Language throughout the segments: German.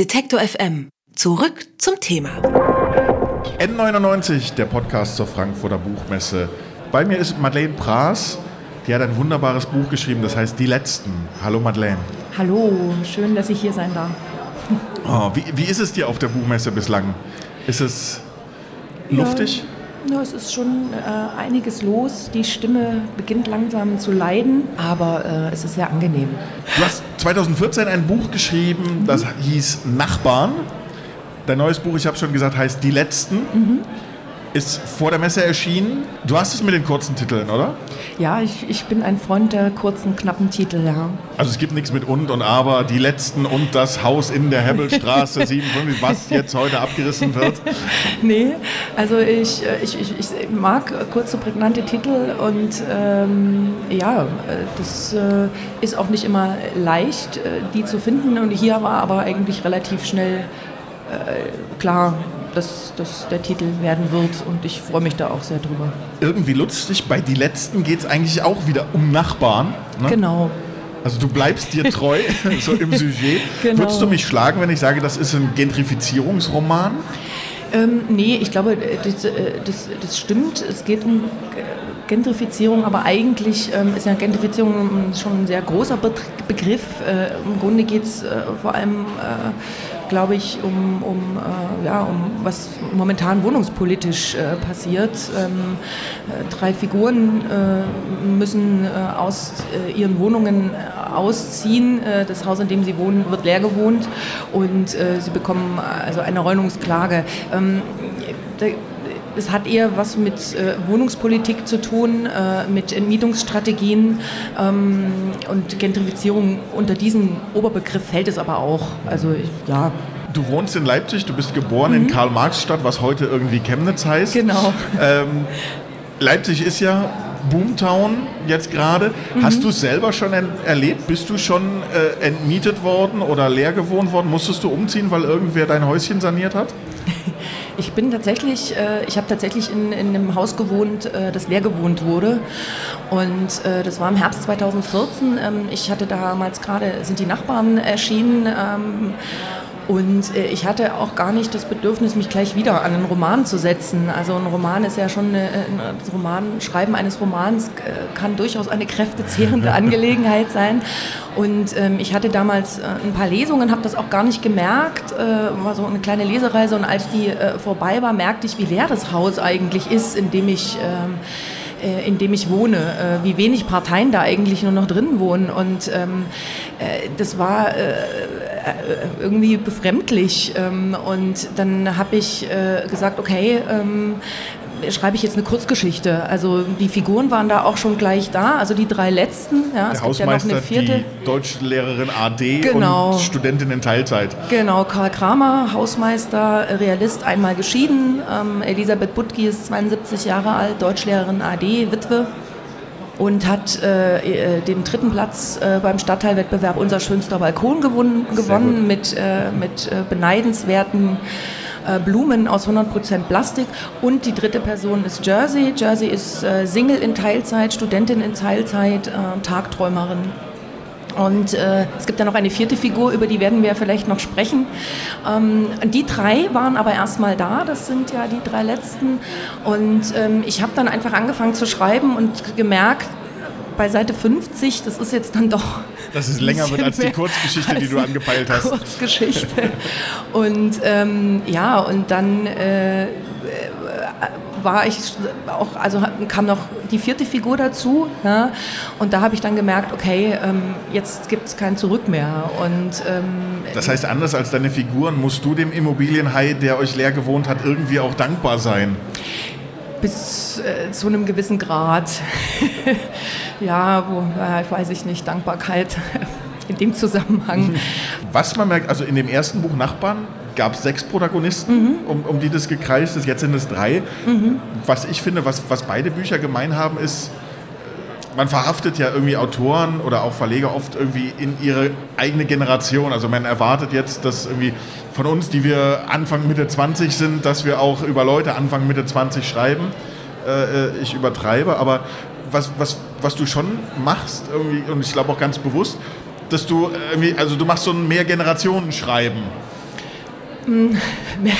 Detektor FM. Zurück zum Thema. N99, der Podcast zur Frankfurter Buchmesse. Bei mir ist Madeleine Praas. Die hat ein wunderbares Buch geschrieben, das heißt Die Letzten. Hallo Madeleine. Hallo, schön, dass ich hier sein darf. Oh, wie, wie ist es dir auf der Buchmesse bislang? Ist es luftig? Ja. Ja, es ist schon äh, einiges los. Die Stimme beginnt langsam zu leiden, aber äh, es ist sehr angenehm. Du hast 2014 ein Buch geschrieben, das hieß Nachbarn. Dein neues Buch, ich habe schon gesagt, heißt Die Letzten. Mhm ist vor der Messe erschienen. Du hast es mit den kurzen Titeln, oder? Ja, ich, ich bin ein Freund der kurzen, knappen Titel, ja. Also es gibt nichts mit und und aber, die letzten und das Haus in der Hebbelstraße 57, was jetzt heute abgerissen wird. nee, also ich, ich, ich, ich mag kurze, prägnante Titel und ähm, ja, das äh, ist auch nicht immer leicht, äh, die zu finden. Und hier war aber eigentlich relativ schnell klar, dass das der Titel werden wird und ich freue mich da auch sehr drüber. Irgendwie lustig, bei Die Letzten geht es eigentlich auch wieder um Nachbarn. Ne? Genau. Also du bleibst dir treu, so im Sujet. Genau. Würdest du mich schlagen, wenn ich sage, das ist ein Gentrifizierungsroman? Ähm, nee, ich glaube, das, äh, das, das, stimmt. Es geht um Gentrifizierung, aber eigentlich ähm, ist ja Gentrifizierung schon ein sehr großer Begriff. Äh, Im Grunde geht es äh, vor allem äh, glaube ich, um, um, äh, ja, um was momentan wohnungspolitisch äh, passiert. Ähm, äh, drei Figuren äh, müssen äh, aus ihren Wohnungen ausziehen. das Haus, in dem sie wohnen, wird leer gewohnt und sie bekommen also eine Räumungsklage. Ähm, es hat eher was mit äh, Wohnungspolitik zu tun, äh, mit Entmietungsstrategien ähm, und Gentrifizierung. Unter diesen Oberbegriff fällt es aber auch. Also ich, ja. Du wohnst in Leipzig, du bist geboren mhm. in Karl-Marx-Stadt, was heute irgendwie Chemnitz heißt. Genau. Ähm, Leipzig ist ja Boomtown jetzt gerade. Mhm. Hast du es selber schon erlebt? Bist du schon äh, entmietet worden oder leer gewohnt worden? Musstest du umziehen, weil irgendwer dein Häuschen saniert hat? Ich bin tatsächlich, äh, ich habe tatsächlich in, in einem Haus gewohnt, äh, das leer gewohnt wurde. Und äh, das war im Herbst 2014. Ähm, ich hatte damals gerade, sind die Nachbarn erschienen. Ähm, und äh, ich hatte auch gar nicht das Bedürfnis, mich gleich wieder an einen Roman zu setzen. Also ein Roman ist ja schon, eine, ein Roman, Schreiben eines Romans äh, kann durchaus eine kräftezehrende Angelegenheit sein. Und ähm, ich hatte damals äh, ein paar Lesungen, habe das auch gar nicht gemerkt, äh, war so eine kleine Lesereise und als die äh, vorbei war, merkte ich, wie leer das Haus eigentlich ist, in dem ich... Äh, in dem ich wohne, äh, wie wenig Parteien da eigentlich nur noch drin wohnen. Und ähm, äh, das war äh, äh irgendwie befremdlich. Ähm, und dann habe ich gesagt, okay, ähm, schreibe ich jetzt eine Kurzgeschichte. Also die Figuren waren da auch schon gleich da, also die drei letzten. Ja, Der Hausmeister, ja die Deutschlehrerin AD genau. und Studentin in Teilzeit. Genau, Karl Kramer, Hausmeister, Realist, einmal geschieden. Ähm, Elisabeth Butki ist 72 Jahre alt, Deutschlehrerin AD, Witwe und hat äh, äh, den dritten Platz äh, beim Stadtteilwettbewerb Unser schönster Balkon gewonnen, gewonnen mit, äh, mit äh, beneidenswerten Blumen aus 100% Plastik. Und die dritte Person ist Jersey. Jersey ist äh, Single in Teilzeit, Studentin in Teilzeit, äh, Tagträumerin. Und äh, es gibt ja noch eine vierte Figur, über die werden wir vielleicht noch sprechen. Ähm, die drei waren aber erstmal da, das sind ja die drei letzten. Und ähm, ich habe dann einfach angefangen zu schreiben und gemerkt, bei Seite 50, das ist jetzt dann doch. Dass es länger wird als die Kurzgeschichte, die du angepeilt hast. Kurzgeschichte. Und ähm, ja, und dann äh, war ich auch, also kam noch die vierte Figur dazu. Ja, und da habe ich dann gemerkt, okay, ähm, jetzt gibt es kein Zurück mehr. Und, ähm, das heißt, anders als deine Figuren musst du dem Immobilienhai, der euch leer gewohnt hat, irgendwie auch dankbar sein bis äh, zu einem gewissen Grad. ja, wo, äh, weiß ich nicht, Dankbarkeit in dem Zusammenhang. Was man merkt, also in dem ersten Buch Nachbarn gab es sechs Protagonisten, mhm. um, um, die das gekreist ist, jetzt sind es drei. Mhm. Was ich finde, was, was beide Bücher gemein haben, ist, man verhaftet ja irgendwie Autoren oder auch Verleger oft irgendwie in ihre eigene Generation. Also man erwartet jetzt, dass irgendwie von uns, die wir Anfang Mitte 20 sind, dass wir auch über Leute Anfang Mitte 20 schreiben. Äh, äh, ich übertreibe, aber was, was, was du schon machst, irgendwie, und ich glaube auch ganz bewusst, dass du irgendwie, also du machst so ein Mehrgenerationen-Schreiben. Mehr,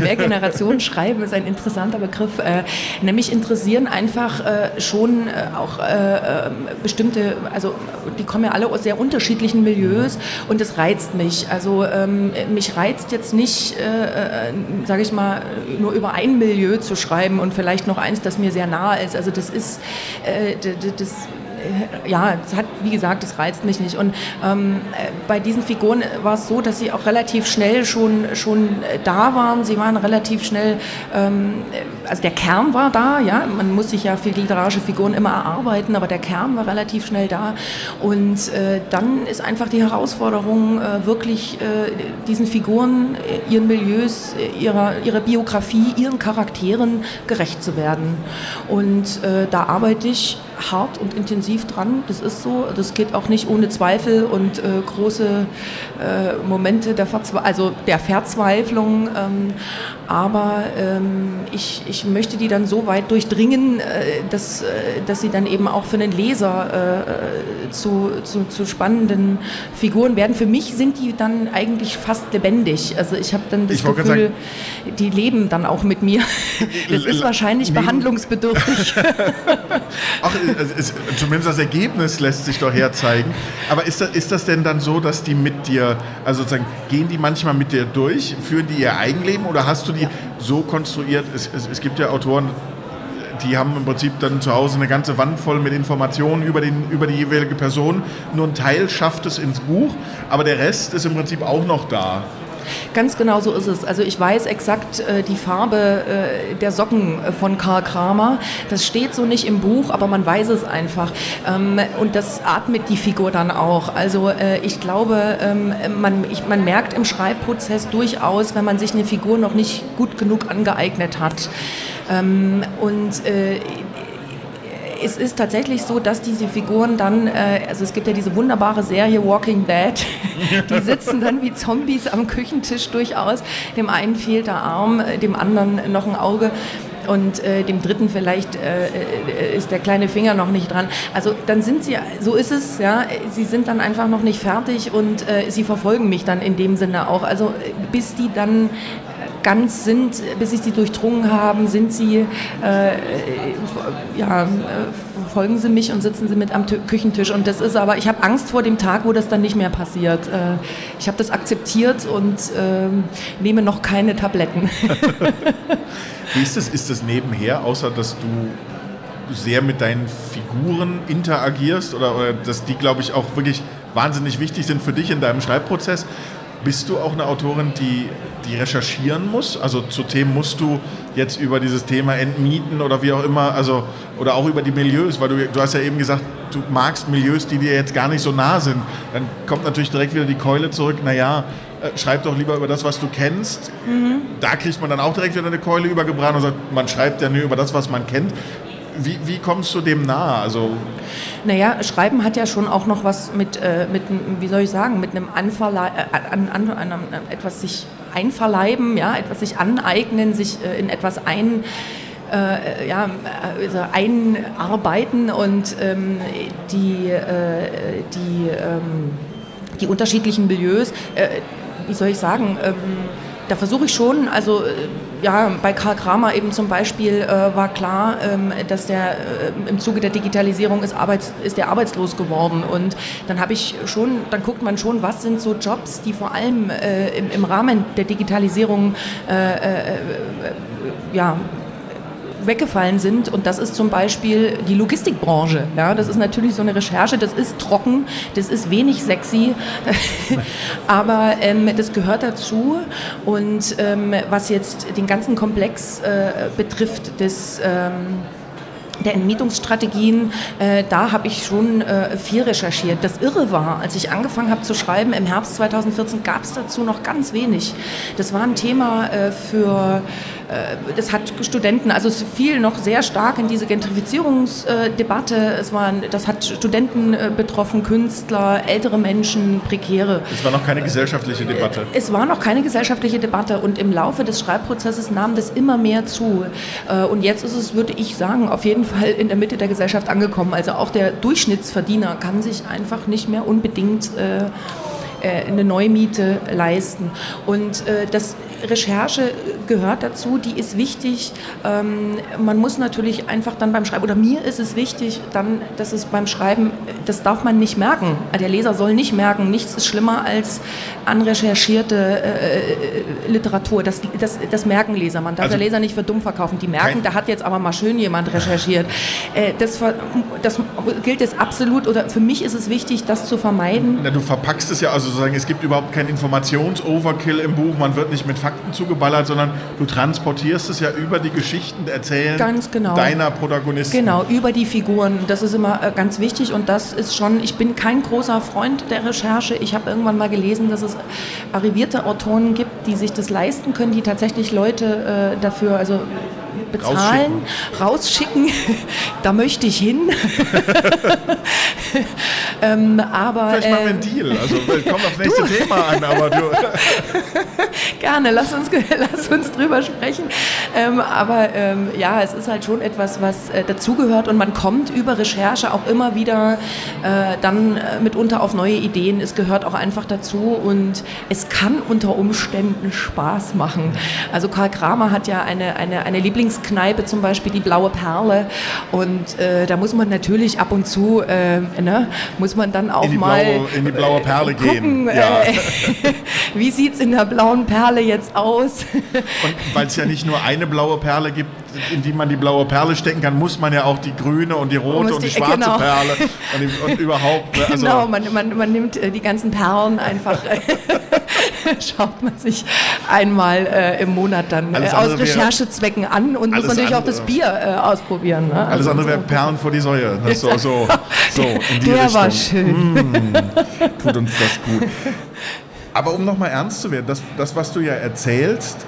mehr Generationen schreiben ist ein interessanter Begriff. Äh, nämlich interessieren einfach äh, schon äh, auch äh, äh, bestimmte, also die kommen ja alle aus sehr unterschiedlichen Milieus und das reizt mich. Also ähm, mich reizt jetzt nicht, äh, sage ich mal, nur über ein Milieu zu schreiben und vielleicht noch eins, das mir sehr nahe ist. Also das ist, das äh, ja, es hat, wie gesagt, es reizt mich nicht. Und ähm, äh, bei diesen Figuren war es so, dass sie auch relativ schnell schon, schon äh, da waren. Sie waren relativ schnell, ähm, also der Kern war da, ja, man muss sich ja für literarische Figuren immer erarbeiten, aber der Kern war relativ schnell da. Und äh, dann ist einfach die Herausforderung, äh, wirklich äh, diesen Figuren, ihren Milieus, ihrer, ihrer Biografie, ihren Charakteren gerecht zu werden. Und da arbeite ich hart und intensiv dran. Das ist so. Das geht auch nicht ohne Zweifel und äh, große äh, Momente der, Verzwe also der Verzweiflung. Ähm, aber ähm, ich, ich möchte die dann so weit durchdringen, äh, dass, äh, dass sie dann eben auch für den Leser äh, zu, zu, zu, spannenden Figuren werden. Für mich sind die dann eigentlich fast lebendig. Also ich habe dann das Gefühl, sagen, die leben dann auch mit mir. Das ist wahrscheinlich behandlungsbedürftig. Ach, es, zumindest das Ergebnis lässt sich doch herzeigen. Aber ist das, ist das denn dann so, dass die mit dir, also sozusagen, gehen die manchmal mit dir durch, führen die ihr Eigenleben oder hast du die so konstruiert? Es, es, es gibt ja Autoren, die haben im Prinzip dann zu Hause eine ganze Wand voll mit Informationen über, den, über die jeweilige Person. Nur ein Teil schafft es ins Buch, aber der Rest ist im Prinzip auch noch da. Ganz genau so ist es. Also ich weiß exakt äh, die Farbe äh, der Socken äh, von Karl Kramer. Das steht so nicht im Buch, aber man weiß es einfach. Ähm, und das atmet die Figur dann auch. Also äh, ich glaube, ähm, man, ich, man merkt im Schreibprozess durchaus, wenn man sich eine Figur noch nicht gut genug angeeignet hat. Ähm, und äh, es ist tatsächlich so, dass diese Figuren dann, äh, also es gibt ja diese wunderbare Serie Walking Dead, die sitzen dann wie Zombies am Küchentisch durchaus. Dem einen fehlt der Arm, äh, dem anderen noch ein Auge und äh, dem dritten vielleicht äh, äh, ist der kleine Finger noch nicht dran. Also dann sind sie, so ist es, ja, sie sind dann einfach noch nicht fertig und äh, sie verfolgen mich dann in dem Sinne auch. Also bis die dann ganz sind, bis sie sie durchdrungen haben, sind sie, äh, ja, äh, folgen sie mich und sitzen sie mit am T Küchentisch. Und das ist aber, ich habe Angst vor dem Tag, wo das dann nicht mehr passiert. Äh, ich habe das akzeptiert und äh, nehme noch keine Tabletten. Wie ist das? Ist das nebenher, außer dass du sehr mit deinen Figuren interagierst oder, oder dass die, glaube ich, auch wirklich wahnsinnig wichtig sind für dich in deinem Schreibprozess? Bist du auch eine Autorin, die, die recherchieren muss? Also zu Themen musst du jetzt über dieses Thema entmieten oder wie auch immer, also oder auch über die Milieus, weil du, du hast ja eben gesagt, du magst Milieus, die dir jetzt gar nicht so nah sind. Dann kommt natürlich direkt wieder die Keule zurück, naja, äh, schreib doch lieber über das, was du kennst. Mhm. Da kriegt man dann auch direkt wieder eine Keule übergebrannt und sagt, man schreibt ja nur über das, was man kennt. Wie, wie kommst du dem nahe? Also naja, Schreiben hat ja schon auch noch was mit, äh, mit wie soll ich sagen, mit einem Anverlei äh, an, an, an, an, etwas sich einverleiben, ja, etwas sich aneignen, sich äh, in etwas ein äh, ja, also einarbeiten und ähm, die, äh, die, ähm, die unterschiedlichen Milieus, äh, wie soll ich sagen, ähm, da versuche ich schon, also äh, ja, bei Karl Kramer eben zum Beispiel äh, war klar, ähm, dass der äh, im Zuge der Digitalisierung ist, Arbeits-, ist der arbeitslos geworden. Und dann habe ich schon, dann guckt man schon, was sind so Jobs, die vor allem äh, im, im, Rahmen der Digitalisierung äh, äh, ja, weggefallen sind. Und das ist zum Beispiel die Logistikbranche. Ja, das ist natürlich so eine Recherche, das ist trocken, das ist wenig sexy, aber ähm, das gehört dazu. Und ähm, was jetzt den ganzen Komplex äh, betrifft, des ähm, der Entmietungsstrategien, äh, da habe ich schon äh, viel recherchiert. Das Irre war, als ich angefangen habe zu schreiben, im Herbst 2014 gab es dazu noch ganz wenig. Das war ein Thema äh, für das hat Studenten, also es fiel noch sehr stark in diese Gentrifizierungsdebatte. Es waren, das hat Studenten äh, betroffen, Künstler, ältere Menschen, Prekäre. Es war noch keine gesellschaftliche Debatte. Äh, es war noch keine gesellschaftliche Debatte und im Laufe des Schreibprozesses nahm das immer mehr zu. Und jetzt ist es, würde ich sagen, auf jeden Fall in der Mitte der Gesellschaft angekommen. Also auch der Durchschnittsverdiener kann sich einfach nicht mehr unbedingt äh, eine Neumiete leisten. Und äh, das Recherche gehört dazu, die ist wichtig. Ähm, man muss natürlich einfach dann beim Schreiben, oder mir ist es wichtig, dann, dass es beim Schreiben, das darf man nicht merken. Der Leser soll nicht merken, nichts ist schlimmer als anrecherchierte äh, Literatur. Das, das, das merken Leser. Man darf also der Leser nicht für dumm verkaufen. Die merken, da hat jetzt aber mal schön jemand recherchiert. Äh, das, das gilt es absolut, oder für mich ist es wichtig, das zu vermeiden. Na, du verpackst es ja, also sozusagen, es gibt überhaupt keinen Informations-Overkill im Buch, man wird nicht mit Fakten zugeballert, sondern du transportierst es ja über die Geschichten erzählen ganz genau. deiner Protagonisten. Genau, über die Figuren. Das ist immer äh, ganz wichtig und das ist schon, ich bin kein großer Freund der Recherche. Ich habe irgendwann mal gelesen, dass es arrivierte Autoren gibt, die sich das leisten können, die tatsächlich Leute äh, dafür, also bezahlen, rausschicken. rausschicken. da möchte ich hin. ähm, aber, Vielleicht machen wir einen Deal. Also komm aufs nächste du. Thema an, aber du. Gerne, lass uns, lass uns drüber sprechen. Ähm, aber ähm, ja, es ist halt schon etwas, was äh, dazugehört und man kommt über Recherche auch immer wieder äh, dann äh, mitunter auf neue Ideen. Es gehört auch einfach dazu und es kann unter Umständen Spaß machen. Also Karl Kramer hat ja eine, eine, eine Lieblingskneipe, zum Beispiel die Blaue Perle und äh, da muss man natürlich ab und zu, äh, ne, muss man dann auch in mal blaue, in die Blaue Perle gucken, gehen. Ja. wie sieht es in der Blauen Perle jetzt aus? Und weil es ja nicht nur eine blaue Perle gibt, in die man die blaue Perle stecken kann, muss man ja auch die grüne und die rote und die, schwarze genau. Perle und, die, und überhaupt. Ne, also genau, man, man, man nimmt äh, die ganzen Perlen einfach, schaut man sich einmal äh, im Monat dann äh, aus Recherchezwecken an und muss natürlich auch das Bier äh, ausprobieren. Ne? Alles also andere wäre Perlen vor die Säue. Das so, so, so in die Der Richtung. war schön. Mm, tut uns das gut. Aber um nochmal ernst zu werden, das, das, was du ja erzählst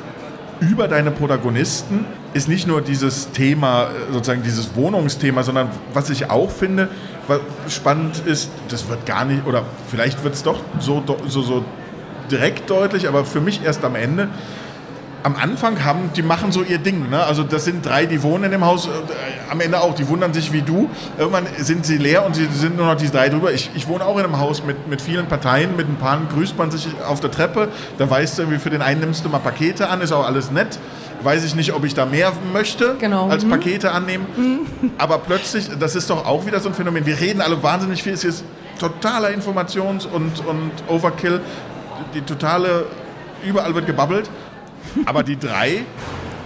über deine Protagonisten, ist nicht nur dieses Thema, äh, sozusagen dieses Wohnungsthema, sondern was ich auch finde, was spannend ist, das wird gar nicht, oder vielleicht wird es doch so, so, so direkt deutlich, aber für mich erst am Ende, am Anfang haben, die machen so ihr Ding. Ne? Also das sind drei, die wohnen in dem Haus, äh, am Ende auch, die wundern sich wie du. Irgendwann sind sie leer und sie sind nur noch die drei drüber. Ich, ich wohne auch in einem Haus mit, mit vielen Parteien, mit ein paar grüßt man sich auf der Treppe. Da weißt du irgendwie, für den einen nimmst du mal Pakete an, ist auch alles nett. Weiß ich nicht, ob ich da mehr möchte genau. als mhm. Pakete annehmen. Mhm. Aber plötzlich, das ist doch auch wieder so ein Phänomen. Wir reden alle wahnsinnig viel. Es ist totaler Informations- und, und Overkill. Die totale, überall wird gebabbelt. Aber die drei,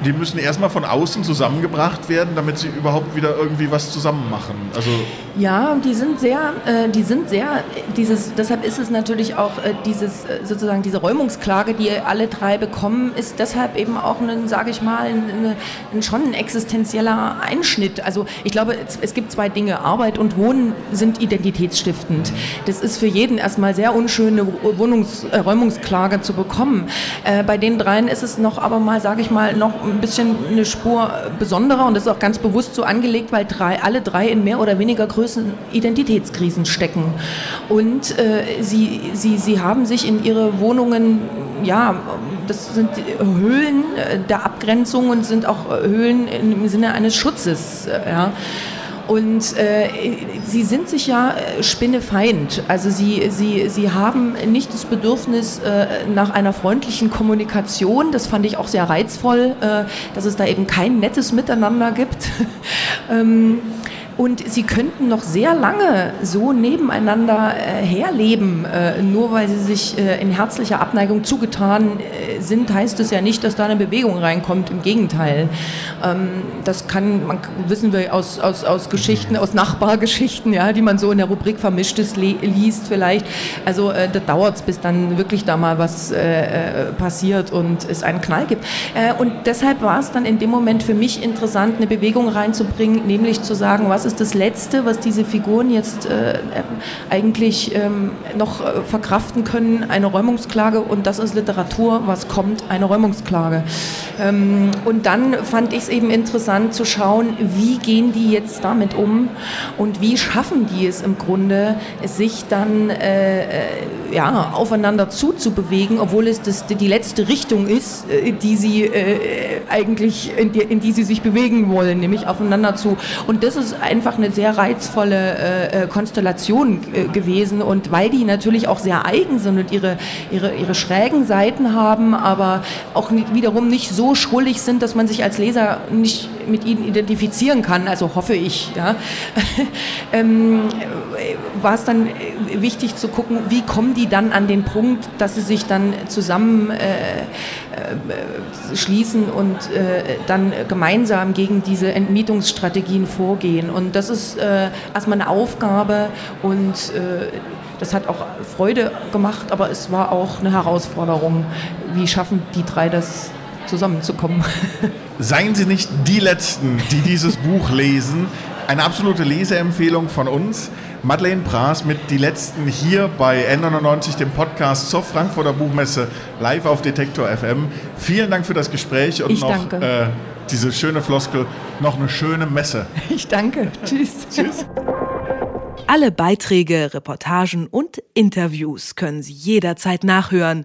die müssen erstmal von außen zusammengebracht werden, damit sie überhaupt wieder irgendwie was zusammen machen. Also ja, die sind sehr, äh, die sind sehr, dieses, deshalb ist es natürlich auch äh, dieses, äh, sozusagen diese Räumungsklage, die alle drei bekommen, ist deshalb eben auch ein, sage ich mal, ein, ein, schon ein existenzieller Einschnitt. Also ich glaube, es, es, gibt zwei Dinge. Arbeit und Wohnen sind identitätsstiftend. Das ist für jeden erstmal sehr unschöne Wohnungs, äh, Räumungsklage zu bekommen. Äh, bei den dreien ist es noch aber mal, sage ich mal, noch ein bisschen eine Spur besonderer und das ist auch ganz bewusst so angelegt, weil drei, alle drei in mehr oder weniger größeren Identitätskrisen stecken. Und äh, sie, sie, sie haben sich in ihre Wohnungen, ja, das sind Höhlen der Abgrenzung und sind auch Höhlen im Sinne eines Schutzes. Äh, ja. Und äh, sie sind sich ja äh, spinnefeind. Also sie, sie, sie haben nicht das Bedürfnis äh, nach einer freundlichen Kommunikation. Das fand ich auch sehr reizvoll, äh, dass es da eben kein nettes Miteinander gibt. ähm, und sie könnten noch sehr lange so nebeneinander äh, herleben. Äh, nur weil sie sich äh, in herzlicher Abneigung zugetan äh, sind, heißt es ja nicht, dass da eine Bewegung reinkommt. Im Gegenteil. Ähm, das kann, man, wissen wir aus, aus, aus Geschichten, aus Nachbargeschichten, ja, die man so in der Rubrik Vermischtes liest vielleicht. Also äh, da dauert es, bis dann wirklich da mal was äh, passiert und es einen Knall gibt. und deshalb war es dann in dem Moment für mich interessant, eine Bewegung reinzubringen, nämlich zu sagen, was ist ist das Letzte, was diese Figuren jetzt äh, eigentlich ähm, noch äh, verkraften können, eine Räumungsklage und das ist Literatur, was kommt, eine Räumungsklage. Ähm, und dann fand ich es eben interessant zu schauen, wie gehen die jetzt damit um und wie schaffen die es im Grunde, sich dann äh, äh ja, aufeinander zuzubewegen, obwohl es das, die letzte Richtung ist, äh, die sie äh, eigentlich, in die, in die sie sich bewegen wollen, nämlich aufeinander zu. Und das ist einfach eine sehr reizvolle äh, äh Konstellation gewesen und weil die natürlich auch sehr eigen sind und ihre, ihre, ihre schrägen Seiten haben, aber auch wiederum nicht so schrullig sind, dass man sich als Leser nicht mit ihnen identifizieren kann, also hoffe ich, ja, ähm, war es dann wichtig zu gucken, wie kommen die dann an den Punkt, dass sie sich dann zusammen äh, äh, schließen und äh, dann gemeinsam gegen diese Entmietungsstrategien vorgehen. Und das ist äh, erstmal eine Aufgabe und äh, das hat auch Freude gemacht, aber es war auch eine Herausforderung. Wie schaffen die drei das zusammenzukommen? Seien Sie nicht die Letzten, die dieses Buch lesen. Eine absolute Leseempfehlung von uns. Madeleine Praas mit Die Letzten hier bei N99, dem Podcast zur Frankfurter Buchmesse, live auf Detektor FM. Vielen Dank für das Gespräch und ich noch äh, diese schöne Floskel, noch eine schöne Messe. Ich danke. Tschüss. Tschüss. Alle Beiträge, Reportagen und Interviews können Sie jederzeit nachhören